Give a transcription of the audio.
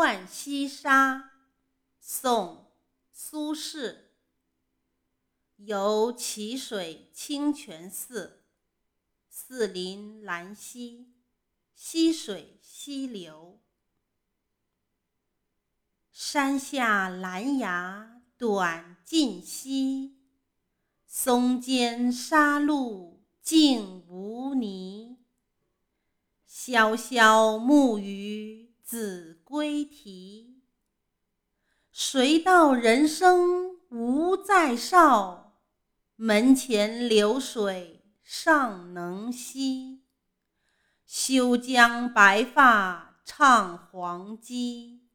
浣溪沙》宋·苏轼。游蕲水清泉寺，寺临兰溪，溪水西流。山下兰芽短浸溪，松间沙路净无泥。萧萧暮雨子规啼，谁道人生无再少？门前流水尚能西，休将白发唱黄鸡。